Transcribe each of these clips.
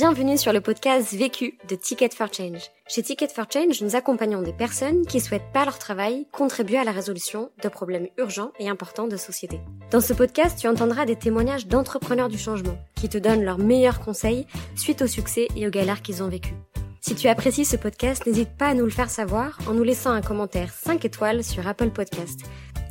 Bienvenue sur le podcast Vécu de Ticket for Change. Chez Ticket for Change, nous accompagnons des personnes qui souhaitent par leur travail contribuer à la résolution de problèmes urgents et importants de société. Dans ce podcast, tu entendras des témoignages d'entrepreneurs du changement qui te donnent leurs meilleurs conseils suite au succès et aux galères qu'ils ont vécues. Si tu apprécies ce podcast, n'hésite pas à nous le faire savoir en nous laissant un commentaire 5 étoiles sur Apple Podcast.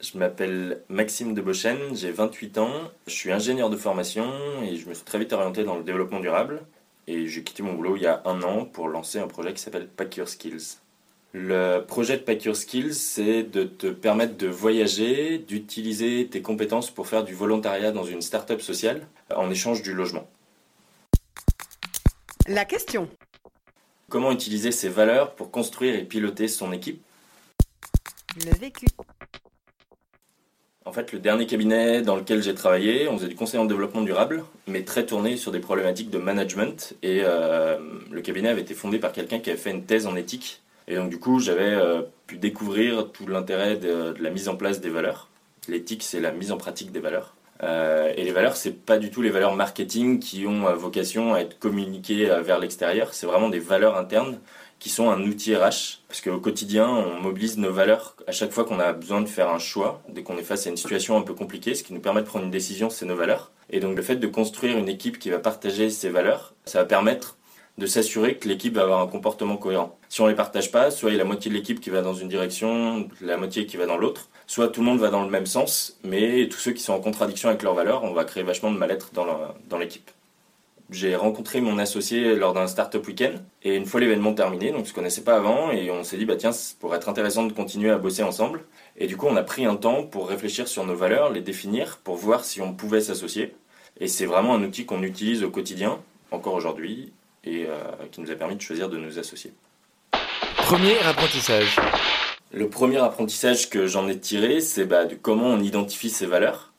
Je m'appelle Maxime Debochen, j'ai 28 ans, je suis ingénieur de formation et je me suis très vite orienté dans le développement durable. Et j'ai quitté mon boulot il y a un an pour lancer un projet qui s'appelle Pack Your Skills. Le projet de Pack Your Skills, c'est de te permettre de voyager, d'utiliser tes compétences pour faire du volontariat dans une start-up sociale en échange du logement. La question. Comment utiliser ses valeurs pour construire et piloter son équipe? Le vécu. En fait, le dernier cabinet dans lequel j'ai travaillé, on faisait du conseil en développement durable, mais très tourné sur des problématiques de management. Et euh, le cabinet avait été fondé par quelqu'un qui avait fait une thèse en éthique. Et donc, du coup, j'avais euh, pu découvrir tout l'intérêt de, la mise en place des valeurs. L'éthique, c'est la mise en pratique des valeurs. Euh, et les valeurs, c'est pas du tout les valeurs marketing qui ont vocation à être communiquées vers l'extérieur. C'est vraiment des valeurs internes qui sont un outil RH. Parce qu'au quotidien, on mobilise nos valeurs à chaque fois qu'on a besoin de faire un choix, dès qu'on est face à une situation un peu compliquée. Ce qui nous permet de prendre une décision, c'est nos valeurs. Et donc le fait de construire une équipe qui va partager ces valeurs, ça va permettre de s'assurer que l'équipe va avoir un comportement cohérent. Si on les partage pas, soit il y a la moitié de l'équipe qui va dans une direction, la moitié qui va dans l'autre, soit tout le monde va dans le même sens, mais tous ceux qui sont en contradiction avec leurs valeurs, on va créer vachement de mal-être dans l'équipe. J'ai rencontré mon associé lors d'un startup week-end et une fois l'événement terminé, donc on se connaissait pas avant et on s'est dit bah tiens, ça pourrait être intéressant de continuer à bosser ensemble. Et du coup, on a pris un temps pour réfléchir sur nos valeurs, les définir, pour voir si on pouvait s'associer. Et c'est vraiment un outil qu'on utilise au quotidien, encore aujourd'hui, et euh, qui nous a permis de choisir de nous associer. Premier apprentissage. Le premier apprentissage que j'en ai tiré, c'est bah, de comment on identifie ses valeurs.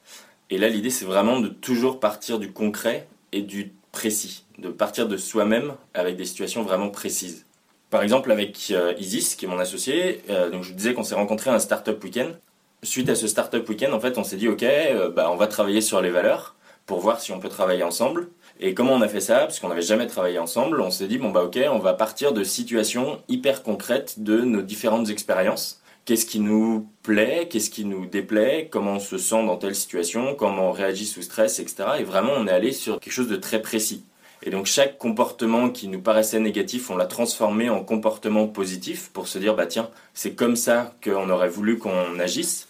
Et là, l'idée, c'est vraiment de toujours partir du concret et du précis, de partir de soi-même avec des situations vraiment précises. Par exemple, avec euh, Isis, qui est mon associé, euh, donc je vous disais qu'on s'est rencontrés à un startup week-end. Suite à ce startup week-end, en fait, on s'est dit, ok, euh, bah, on va travailler sur les valeurs pour voir si on peut travailler ensemble. Et comment on a fait ça? Parce qu'on n'avait jamais travaillé ensemble, on s'est dit, bon bah ok, on va partir de situations hyper concrètes de nos différentes expériences. Qu'est-ce qui nous plaît, qu'est-ce qui nous déplaît, comment on se sent dans telle situation, comment on réagit sous stress, etc. Et vraiment, on est allé sur quelque chose de très précis. Et donc chaque comportement qui nous paraissait négatif, on l'a transformé en comportement positif pour se dire, bah tiens, c'est comme ça qu'on aurait voulu qu'on agisse.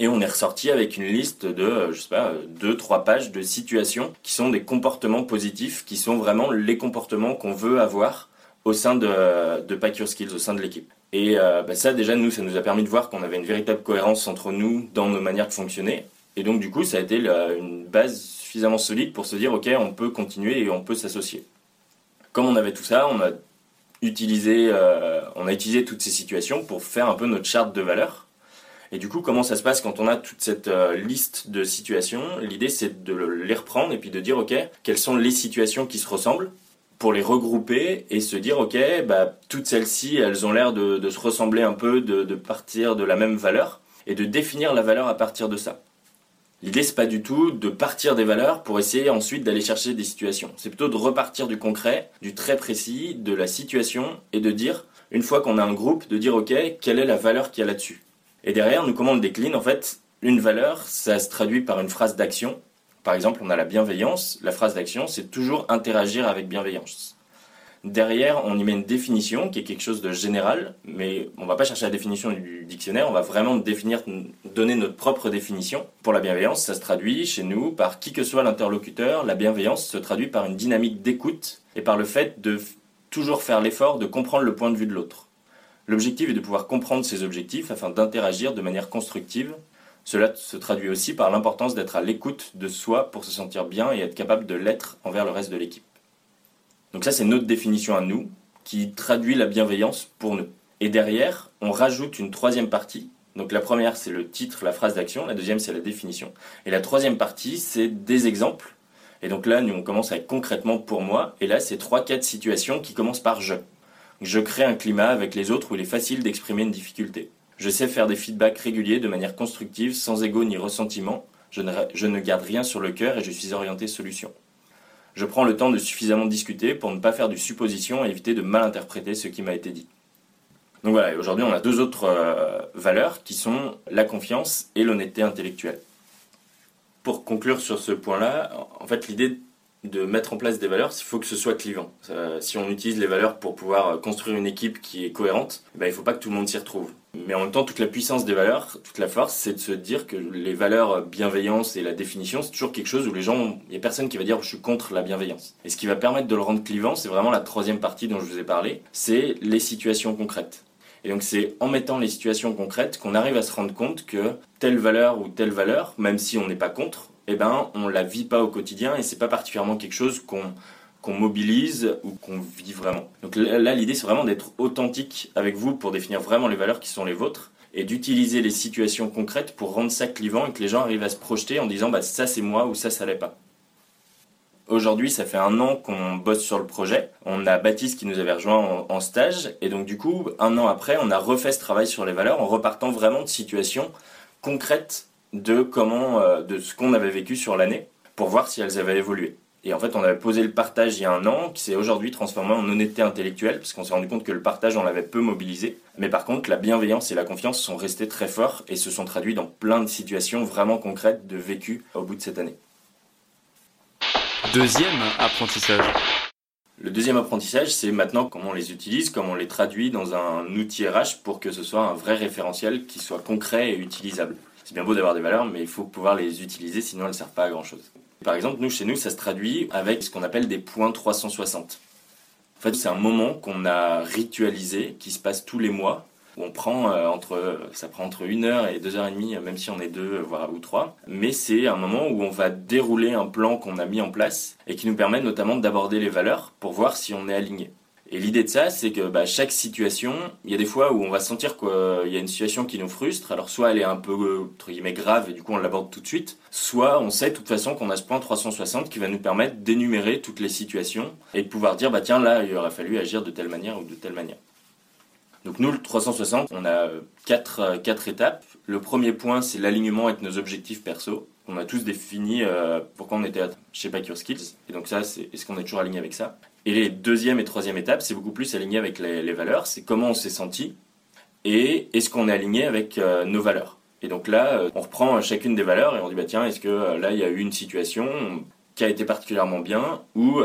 Et on est ressorti avec une liste de, euh, je sais pas, euh, deux, trois pages de situations qui sont des comportements positifs, qui sont vraiment les comportements qu'on veut avoir au sein de, de Pack Your Skills, au sein de l'équipe. Et euh, bah ça, déjà, nous, ça nous a permis de voir qu'on avait une véritable cohérence entre nous dans nos manières de fonctionner. Et donc, du coup, ça a été une base suffisamment solide pour se dire, OK, on peut continuer et on peut s'associer. Comme on avait tout ça, on a utilisé, euh, on a utilisé toutes ces situations pour faire un peu notre charte de valeurs. Et du coup, comment ça se passe quand on a toute cette euh, liste de situations? L'idée, c'est de les reprendre et puis de dire, OK, quelles sont les situations qui se ressemblent? Pour les regrouper et se dire, OK, bah, toutes celles-ci, elles ont l'air de, se ressembler un peu, de, de partir de la même valeur et de définir la valeur à partir de ça. L'idée, c'est pas du tout de partir des valeurs pour essayer ensuite d'aller chercher des situations. C'est plutôt de repartir du concret, du très précis, de la situation et de dire, une fois qu'on a un groupe, de dire, OK, quelle est la valeur qu'il y a là-dessus et derrière, nous, comment on le décline? En fait, une valeur, ça se traduit par une phrase d'action. Par exemple, on a la bienveillance. La phrase d'action, c'est toujours interagir avec bienveillance. Derrière, on y met une définition qui est quelque chose de général, mais on va pas chercher la définition du dictionnaire, on va vraiment définir, donner notre propre définition. Pour la bienveillance, ça se traduit chez nous par qui que soit l'interlocuteur. La bienveillance se traduit par une dynamique d'écoute et par le fait de toujours faire l'effort de comprendre le point de vue de l'autre. L'objectif est de pouvoir comprendre ses objectifs afin d'interagir de manière constructive. Cela se traduit aussi par l'importance d'être à l'écoute de soi pour se sentir bien et être capable de l'être envers le reste de l'équipe. Donc ça, c'est notre définition à nous qui traduit la bienveillance pour nous. Et derrière, on rajoute une troisième partie. Donc la première, c'est le titre, la phrase d'action. La deuxième, c'est la définition. Et la troisième partie, c'est des exemples. Et donc là, nous, on commence avec concrètement pour moi. Et là, c'est trois, quatre situations qui commencent par je. Je crée un climat avec les autres où il est facile d'exprimer une difficulté. Je sais faire des feedbacks réguliers de manière constructive, sans ego ni ressentiment. Je ne, je ne garde rien sur le cœur et je suis orienté solution. Je prends le temps de suffisamment discuter pour ne pas faire du supposition et éviter de mal interpréter ce qui m'a été dit. Donc voilà, aujourd'hui on a deux autres euh, valeurs qui sont la confiance et l'honnêteté intellectuelle. Pour conclure sur ce point-là, en fait l'idée de mettre en place des valeurs, il faut que ce soit clivant. Euh, si on utilise les valeurs pour pouvoir construire une équipe qui est cohérente, ben, il ne faut pas que tout le monde s'y retrouve. Mais en même temps, toute la puissance des valeurs, toute la force, c'est de se dire que les valeurs bienveillance et la définition, c'est toujours quelque chose où les gens, il n'y a personne qui va dire je suis contre la bienveillance. Et ce qui va permettre de le rendre clivant, c'est vraiment la troisième partie dont je vous ai parlé, c'est les situations concrètes. Et donc c'est en mettant les situations concrètes qu'on arrive à se rendre compte que telle valeur ou telle valeur, même si on n'est pas contre, eh ben on la vit pas au quotidien et c'est pas particulièrement quelque chose qu'on mobilise ou qu'on vit vraiment. Donc là, l'idée, c'est vraiment d'être authentique avec vous pour définir vraiment les valeurs qui sont les vôtres et d'utiliser les situations concrètes pour rendre ça clivant et que les gens arrivent à se projeter en disant bah, ça c'est moi ou ça ça l'est pas. Aujourd'hui, ça fait un an qu'on bosse sur le projet. On a Baptiste qui nous avait rejoint en, stage. Et donc, du coup, un an après, on a refait ce travail sur les valeurs en repartant vraiment de situations concrètes de comment, euh, de ce qu'on avait vécu sur l'année pour voir si elles avaient évolué. Et en fait, on avait posé le partage il y a un an, qui s'est aujourd'hui transformé en honnêteté intellectuelle, parce qu'on s'est rendu compte que le partage, on l'avait peu mobilisé. Mais par contre, la bienveillance et la confiance sont restés très forts et se sont traduits dans plein de situations vraiment concrètes de vécu au bout de cette année. Deuxième apprentissage. Le deuxième apprentissage, c'est maintenant comment on les utilise, comment on les traduit dans un outil RH pour que ce soit un vrai référentiel qui soit concret et utilisable. C'est bien beau d'avoir des valeurs, mais il faut pouvoir les utiliser, sinon elles ne servent pas à grand chose. Par exemple, nous, chez nous, ça se traduit avec ce qu'on appelle des points 360. En fait, c'est un moment qu'on a ritualisé, qui se passe tous les mois, où on prend euh, entre, ça prend entre une heure et deux heures et demie, même si on est deux, voire ou trois. Mais c'est un moment où on va dérouler un plan qu'on a mis en place et qui nous permet notamment d'aborder les valeurs pour voir si on est aligné. Et l'idée de ça, c'est que bah, chaque situation, il y a des fois où on va sentir qu'il y a une situation qui nous frustre. Alors soit elle est un peu entre guillemets grave et du coup on l'aborde tout de suite, soit on sait de toute façon qu'on a ce point 360 qui va nous permettre d'énumérer toutes les situations et de pouvoir dire bah tiens là il aurait fallu agir de telle manière ou de telle manière. Donc nous le 360, on a quatre, quatre étapes. Le premier point c'est l'alignement avec nos objectifs perso. On a tous défini euh, pourquoi on était chez Pack Your Skills. Et donc ça, est-ce qu'on est toujours aligné avec ça? Et les deuxième et troisième étapes, c'est beaucoup plus aligné avec les, valeurs. C'est comment on s'est senti et est-ce qu'on est aligné avec euh, nos valeurs. Et donc là, euh, on reprend chacune des valeurs et on dit bah tiens, est-ce que euh, là il y a eu une situation qui a été particulièrement bien ou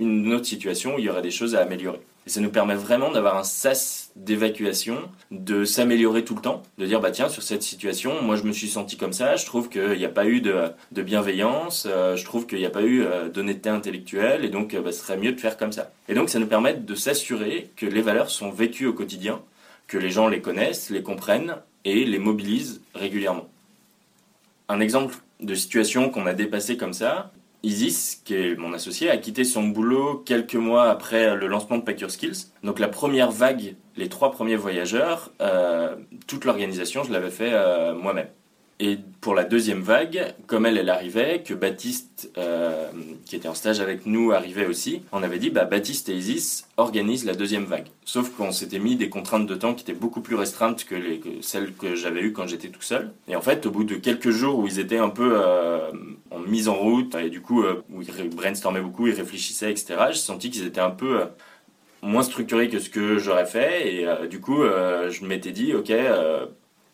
une autre situation où il y aurait des choses à améliorer. Et ça nous permet vraiment d'avoir un sas d'évacuation, de s'améliorer tout le temps, de dire bah tiens sur cette situation, moi je me suis senti comme ça, je trouve qu'il n'y a pas eu de, de bienveillance, euh, je trouve qu'il n'y a pas eu euh, d'honnêteté intellectuelle, et donc euh, bah, ce serait mieux de faire comme ça. Et donc ça nous permet de s'assurer que les valeurs sont vécues au quotidien, que les gens les connaissent, les comprennent et les mobilisent régulièrement. Un exemple de situation qu'on a dépassé comme ça, Isis, qui est mon associé, a quitté son boulot quelques mois après le lancement de Pack Your Skills. Donc la première vague, les trois premiers voyageurs, euh, toute l'organisation, je l'avais fait euh, moi-même. Et pour la deuxième vague, comme elle, elle arrivait, que Baptiste, euh, qui était en stage avec nous, arrivait aussi, on avait dit, bah, Baptiste et Isis organisent la deuxième vague. Sauf qu'on s'était mis des contraintes de temps qui étaient beaucoup plus restreintes que, les, que celles que j'avais eues quand j'étais tout seul. Et en fait, au bout de quelques jours où ils étaient un peu euh, en mise en route, et du coup, euh, où ils brainstormaient beaucoup, ils réfléchissaient, etc., j'ai senti qu'ils étaient un peu... Euh, moins structurés que ce que j'aurais fait et euh, du coup je m'étais dit ok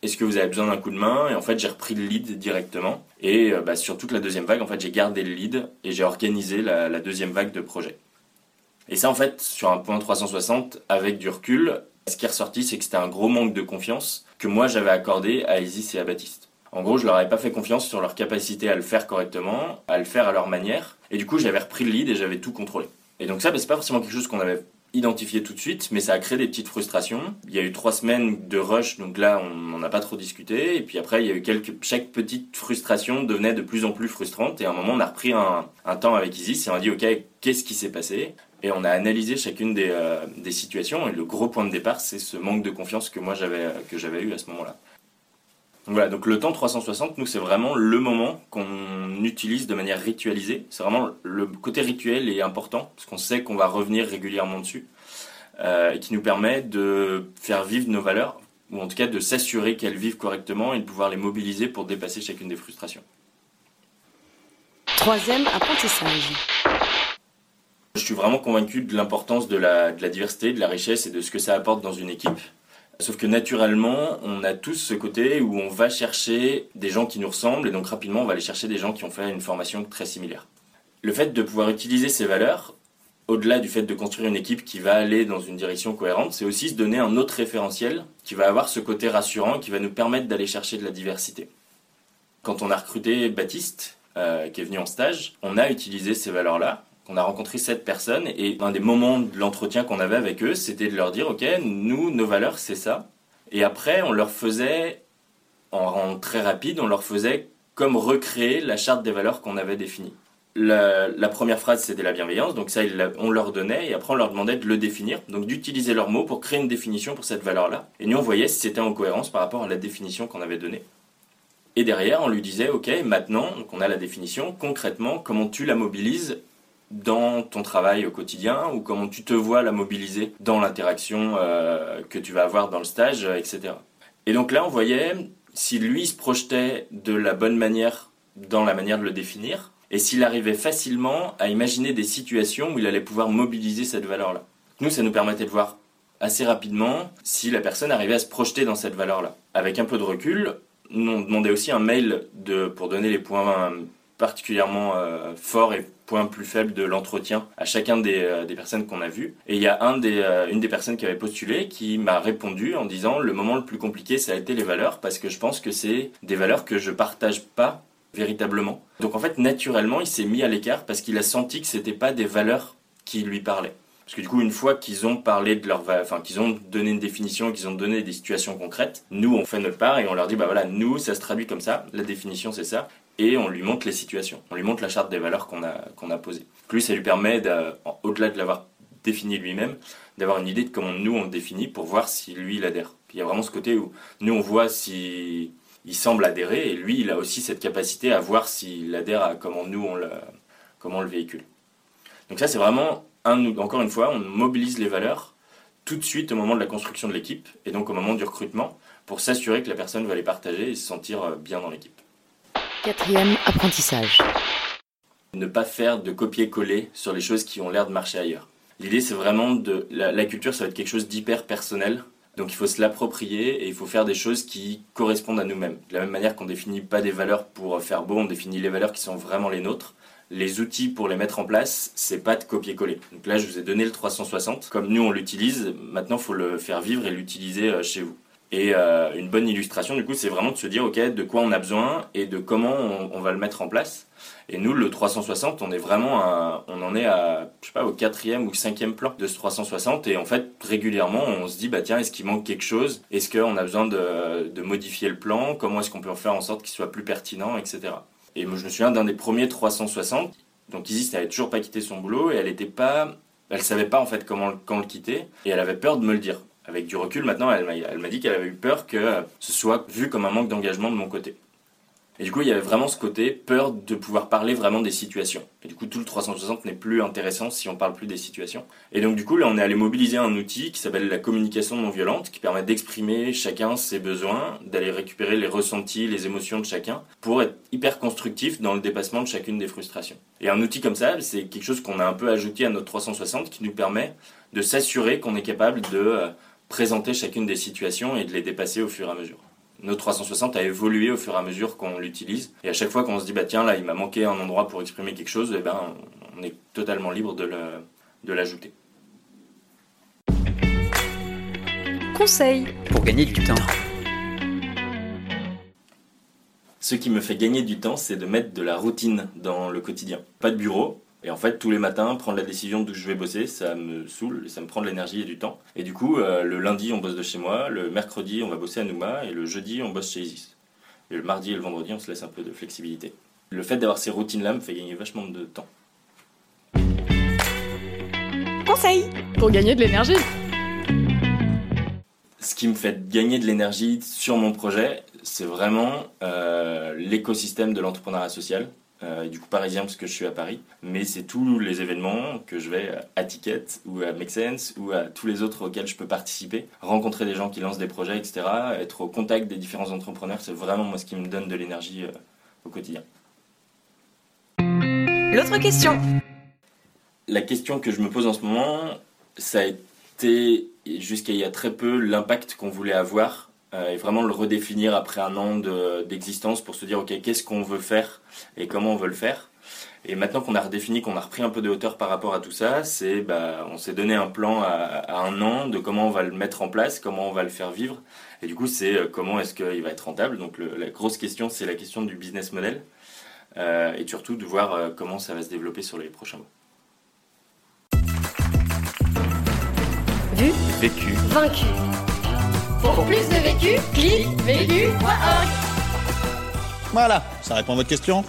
est-ce que vous avez besoin d'un coup de main? Et en fait, j'ai repris le lead directement. Et euh, bah, sur toute la deuxième vague, en fait, j'ai gardé le lead et j'ai organisé la, deuxième vague de projet. Et ça, en fait, sur un point 360, avec du recul, ce qui est ressorti, c'est que c'était un gros manque de confiance que moi j'avais accordé à Isis et à Baptiste. En gros, je leur avais pas fait confiance sur leur capacité à le faire correctement, à le faire à leur manière. Et du coup, j'avais repris le lead et j'avais tout contrôlé. Et donc ça, bah, c'est pas forcément quelque chose qu'on avait identifié tout de suite, mais ça a créé des petites frustrations. Il y a eu trois semaines de rush, donc là, on n'en a pas trop discuté. Et puis après, il y a eu quelques, chaque petite frustration devenait de plus en plus frustrante. Et à un moment, on a repris un, temps avec Isis et on a dit, OK, qu'est-ce qui s'est passé? Et on a analysé chacune des, euh, des situations. Et le gros point de départ, c'est ce manque de confiance que moi, j'avais, que j'avais eu à ce moment-là. Donc Voilà, donc le temps 360, nous, c'est vraiment le moment qu'on utilise de manière ritualisée. C'est vraiment le côté rituel est important, parce qu'on sait qu'on va revenir régulièrement dessus, euh, et qui nous permet de faire vivre nos valeurs, ou en tout cas de s'assurer qu'elles vivent correctement et de pouvoir les mobiliser pour dépasser chacune des frustrations. Troisième apprentissage. Je suis vraiment convaincu de l'importance de la, de la diversité, de la richesse et de ce que ça apporte dans une équipe. Sauf que naturellement, on a tous ce côté où on va chercher des gens qui nous ressemblent et donc rapidement on va aller chercher des gens qui ont fait une formation très similaire. Le fait de pouvoir utiliser ces valeurs, au-delà du fait de construire une équipe qui va aller dans une direction cohérente, c'est aussi se donner un autre référentiel qui va avoir ce côté rassurant qui va nous permettre d'aller chercher de la diversité. Quand on a recruté Baptiste, euh, qui est venu en stage, on a utilisé ces valeurs-là on a rencontré sept personnes et un des moments de l'entretien qu'on avait avec eux, c'était de leur dire, ok, nous, nos valeurs, c'est ça. Et après, on leur faisait, en, très rapide, on leur faisait comme recréer la charte des valeurs qu'on avait définie. La, première phrase, c'était la bienveillance, donc ça, on leur donnait, et après, on leur demandait de le définir, donc d'utiliser leurs mots pour créer une définition pour cette valeur-là. Et nous, on voyait si c'était en cohérence par rapport à la définition qu'on avait donnée. Et derrière, on lui disait, ok, maintenant qu'on a la définition, concrètement, comment tu la mobilises dans ton travail au quotidien ou comment tu te vois la mobiliser dans l'interaction euh, que tu vas avoir dans le stage, euh, etc. Et donc là, on voyait si lui se projetait de la bonne manière dans la manière de le définir et s'il arrivait facilement à imaginer des situations où il allait pouvoir mobiliser cette valeur-là. Nous, ça nous permettait de voir assez rapidement si la personne arrivait à se projeter dans cette valeur-là. Avec un peu de recul, on demandait aussi un mail pour donner les points particulièrement euh, forts et point plus faible de l'entretien à chacun des, euh, des personnes qu'on a vues. Et il y a euh, une des personnes qui avait postulé qui m'a répondu en disant le moment le plus compliqué ça a été les valeurs parce que je pense que c'est des valeurs que je partage pas véritablement. Donc en fait naturellement il s'est mis à l'écart parce qu'il a senti que c'était pas des valeurs qui lui parlaient. Parce que du coup, une fois qu'ils ont parlé de leur, enfin, qu'ils ont donné une définition, qu'ils ont donné des situations concrètes, nous, on fait notre part et on leur dit, bah voilà, nous, ça se traduit comme ça, la définition, c'est ça et on lui montre les situations. On lui montre la charte des valeurs qu'on a, qu'on a posée. Plus ça lui permet, au-delà de l'avoir défini lui-même, d'avoir une idée de comment nous on le définit pour voir si lui il adhère. il y a vraiment ce côté où nous on voit si il semble adhérer et lui il a aussi cette capacité à voir s'il adhère à comment nous on le, comment le véhicule. Donc ça c'est vraiment, un, encore une fois, on mobilise les valeurs tout de suite au moment de la construction de l'équipe et donc au moment du recrutement pour s'assurer que la personne va les partager et se sentir euh, bien dans l'équipe. Quatrième apprentissage. Ne pas faire de copier-coller sur les choses qui ont l'air de marcher ailleurs. L'idée, c'est vraiment de. La, culture, ça va être quelque chose d'hyper personnel. Donc il faut se l'approprier et il faut faire des choses qui correspondent à nous-mêmes. De la même manière qu'on définit pas des valeurs pour faire beau, on définit les valeurs qui sont vraiment les nôtres. Les outils pour les mettre en place, c'est pas de copier-coller. Donc là, je vous ai donné le 360. Comme nous, on l'utilise, maintenant, il faut le faire vivre et l'utiliser euh, chez vous. Et euh, une bonne illustration, du coup, c'est vraiment de se dire, OK, de quoi on a besoin et de comment on, va le mettre en place. Et nous, le 360, on est vraiment, on en est à, je sais pas, au quatrième ou cinquième plan de ce 360. Et en fait, régulièrement, on se dit, bah tiens, est-ce qu'il manque quelque chose? Est-ce qu'on a besoin de, de, modifier le plan? Comment est-ce qu'on peut en faire en sorte qu'il soit plus pertinent, etc. Et moi, je me souviens d'un des premiers 360. Donc, Isis n'avait toujours pas quitté son boulot et elle était pas, elle savait pas en fait comment quand le quitter et elle avait peur de me le dire avec du recul, maintenant, elle m'a dit qu'elle avait eu peur que ce soit vu comme un manque d'engagement de mon côté. Et du coup, il y avait vraiment ce côté peur de pouvoir parler vraiment des situations. Et du coup, tout le 360 n'est plus intéressant si on parle plus des situations. Et donc, du coup, là, on est allé mobiliser un outil qui s'appelle la communication non violente, qui permet d'exprimer chacun ses besoins, d'aller récupérer les ressentis, les émotions de chacun, pour être hyper constructif dans le dépassement de chacune des frustrations. Et un outil comme ça, c'est quelque chose qu'on a un peu ajouté à notre 360 qui nous permet de s'assurer qu'on est capable de euh, présenter chacune des situations et de les dépasser au fur et à mesure. Notre 360 a évolué au fur et à mesure qu'on l'utilise. Et à chaque fois qu'on se dit, bah tiens, là, il m'a manqué un endroit pour exprimer quelque chose, eh ben, on est totalement libre de l'ajouter. Conseil pour gagner du temps. Ce qui me fait gagner du temps, c'est de mettre de la routine dans le quotidien. Pas de bureau, Et en fait, tous les matins, prendre la décision d'où je vais bosser, ça me saoule, et ça me prend de l'énergie et du temps. Et du coup, euh, le lundi, on bosse de chez moi, le mercredi, on va bosser à Nouma, et le jeudi, on bosse chez Isis. Et le mardi et le vendredi, on se laisse un peu de flexibilité. Le fait d'avoir ces routines-là me fait gagner vachement de temps. Conseil pour gagner de l'énergie. Ce qui me fait gagner de l'énergie sur mon projet, c'est vraiment euh, l'écosystème de l'entrepreneuriat social. Euh, du coup parisien parce que je suis à Paris, mais c'est tous les événements que je vais à Ticket ou à Make Sense ou à tous les autres auxquels je peux participer, rencontrer des gens qui lancent des projets, etc., être au contact des différents entrepreneurs, c'est vraiment moi ce qui me donne de l'énergie euh, au quotidien. L'autre question La question que je me pose en ce moment, ça a été jusqu'à il y a très peu l'impact qu'on voulait avoir et vraiment le redéfinir après un an d'existence pour se dire ok qu'est-ce qu'on veut faire et comment on veut le faire. Et maintenant qu'on a redéfini, qu'on a repris un peu de hauteur par rapport à tout ça, c'est bah, on s'est donné un plan à, un an de comment on va le mettre en place, comment on va le faire vivre. Et du coup, c'est euh, comment est-ce qu'il va être rentable. Donc la grosse question, c'est la question du business model. Euh, et surtout de voir comment ça va se développer sur les prochains mois. Vu, vécu, vaincu. Pour plus de vécu, clique vécu.org. Voilà, ça répond à votre question